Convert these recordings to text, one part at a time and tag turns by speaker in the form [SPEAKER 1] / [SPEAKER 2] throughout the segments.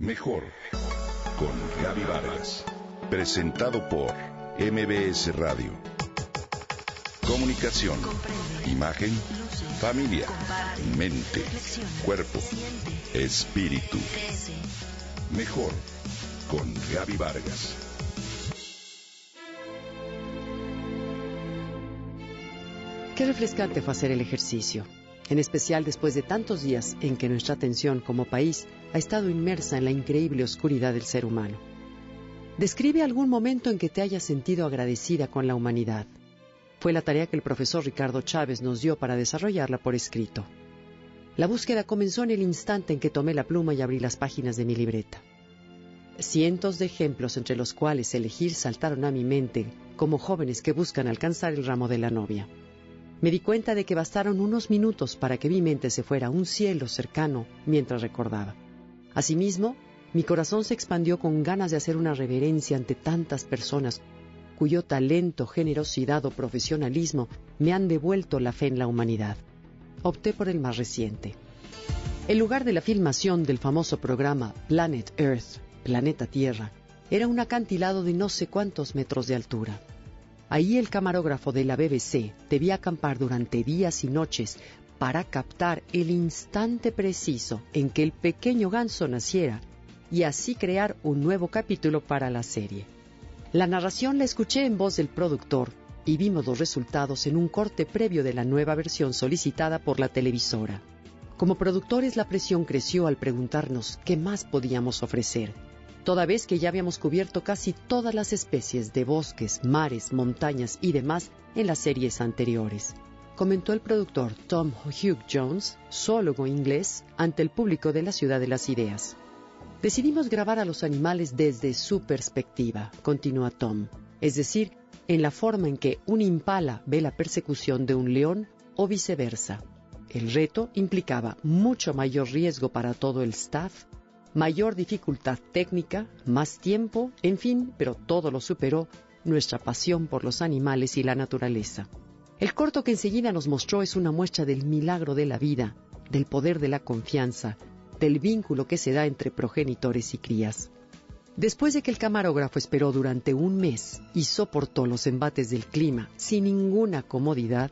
[SPEAKER 1] Mejor con Gaby Vargas. Presentado por MBS Radio. Comunicación, imagen, familia, mente, cuerpo, espíritu. Mejor con Gaby Vargas.
[SPEAKER 2] Qué refrescante fue hacer el ejercicio, en especial después de tantos días en que nuestra atención como país ha estado inmersa en la increíble oscuridad del ser humano. Describe algún momento en que te hayas sentido agradecida con la humanidad. Fue la tarea que el profesor Ricardo Chávez nos dio para desarrollarla por escrito. La búsqueda comenzó en el instante en que tomé la pluma y abrí las páginas de mi libreta. Cientos de ejemplos entre los cuales elegir saltaron a mi mente como jóvenes que buscan alcanzar el ramo de la novia. Me di cuenta de que bastaron unos minutos para que mi mente se fuera a un cielo cercano mientras recordaba. Asimismo, mi corazón se expandió con ganas de hacer una reverencia ante tantas personas cuyo talento, generosidad o profesionalismo me han devuelto la fe en la humanidad. Opté por el más reciente. El lugar de la filmación del famoso programa Planet Earth, Planeta Tierra, era un acantilado de no sé cuántos metros de altura. Ahí el camarógrafo de la BBC debía acampar durante días y noches para captar el instante preciso en que el pequeño ganso naciera y así crear un nuevo capítulo para la serie. La narración la escuché en voz del productor y vimos los resultados en un corte previo de la nueva versión solicitada por la televisora. Como productores la presión creció al preguntarnos qué más podíamos ofrecer, toda vez que ya habíamos cubierto casi todas las especies de bosques, mares, montañas y demás en las series anteriores comentó el productor Tom Hugh Jones, zoólogo inglés, ante el público de la Ciudad de las Ideas. Decidimos grabar a los animales desde su perspectiva, continúa Tom, es decir, en la forma en que un impala ve la persecución de un león o viceversa. El reto implicaba mucho mayor riesgo para todo el staff, mayor dificultad técnica, más tiempo, en fin, pero todo lo superó nuestra pasión por los animales y la naturaleza. El corto que enseguida nos mostró es una muestra del milagro de la vida, del poder de la confianza, del vínculo que se da entre progenitores y crías. Después de que el camarógrafo esperó durante un mes y soportó los embates del clima sin ninguna comodidad,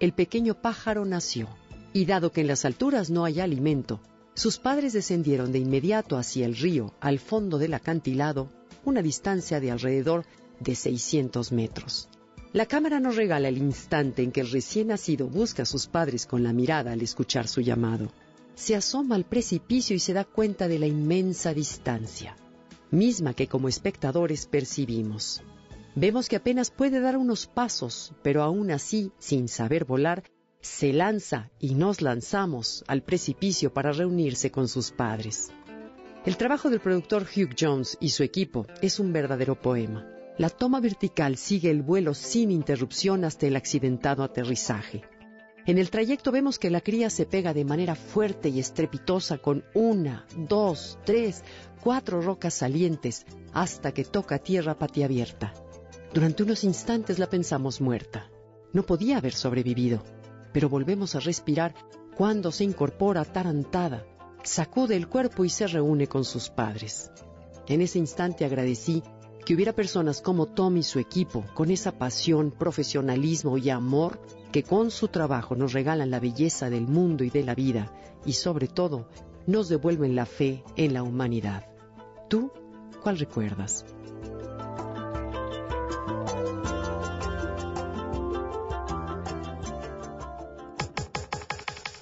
[SPEAKER 2] el pequeño pájaro nació. Y dado que en las alturas no hay alimento, sus padres descendieron de inmediato hacia el río, al fondo del acantilado, una distancia de alrededor de 600 metros. La cámara nos regala el instante en que el recién nacido busca a sus padres con la mirada al escuchar su llamado. Se asoma al precipicio y se da cuenta de la inmensa distancia, misma que como espectadores percibimos. Vemos que apenas puede dar unos pasos, pero aún así, sin saber volar, se lanza y nos lanzamos al precipicio para reunirse con sus padres. El trabajo del productor Hugh Jones y su equipo es un verdadero poema. La toma vertical sigue el vuelo sin interrupción hasta el accidentado aterrizaje. En el trayecto vemos que la cría se pega de manera fuerte y estrepitosa con una, dos, tres, cuatro rocas salientes hasta que toca tierra patiabierta. Durante unos instantes la pensamos muerta. No podía haber sobrevivido, pero volvemos a respirar cuando se incorpora atarantada, sacude el cuerpo y se reúne con sus padres. En ese instante agradecí que hubiera personas como Tom y su equipo, con esa pasión, profesionalismo y amor que con su trabajo nos regalan la belleza del mundo y de la vida y sobre todo nos devuelven la fe en la humanidad. ¿Tú cuál recuerdas?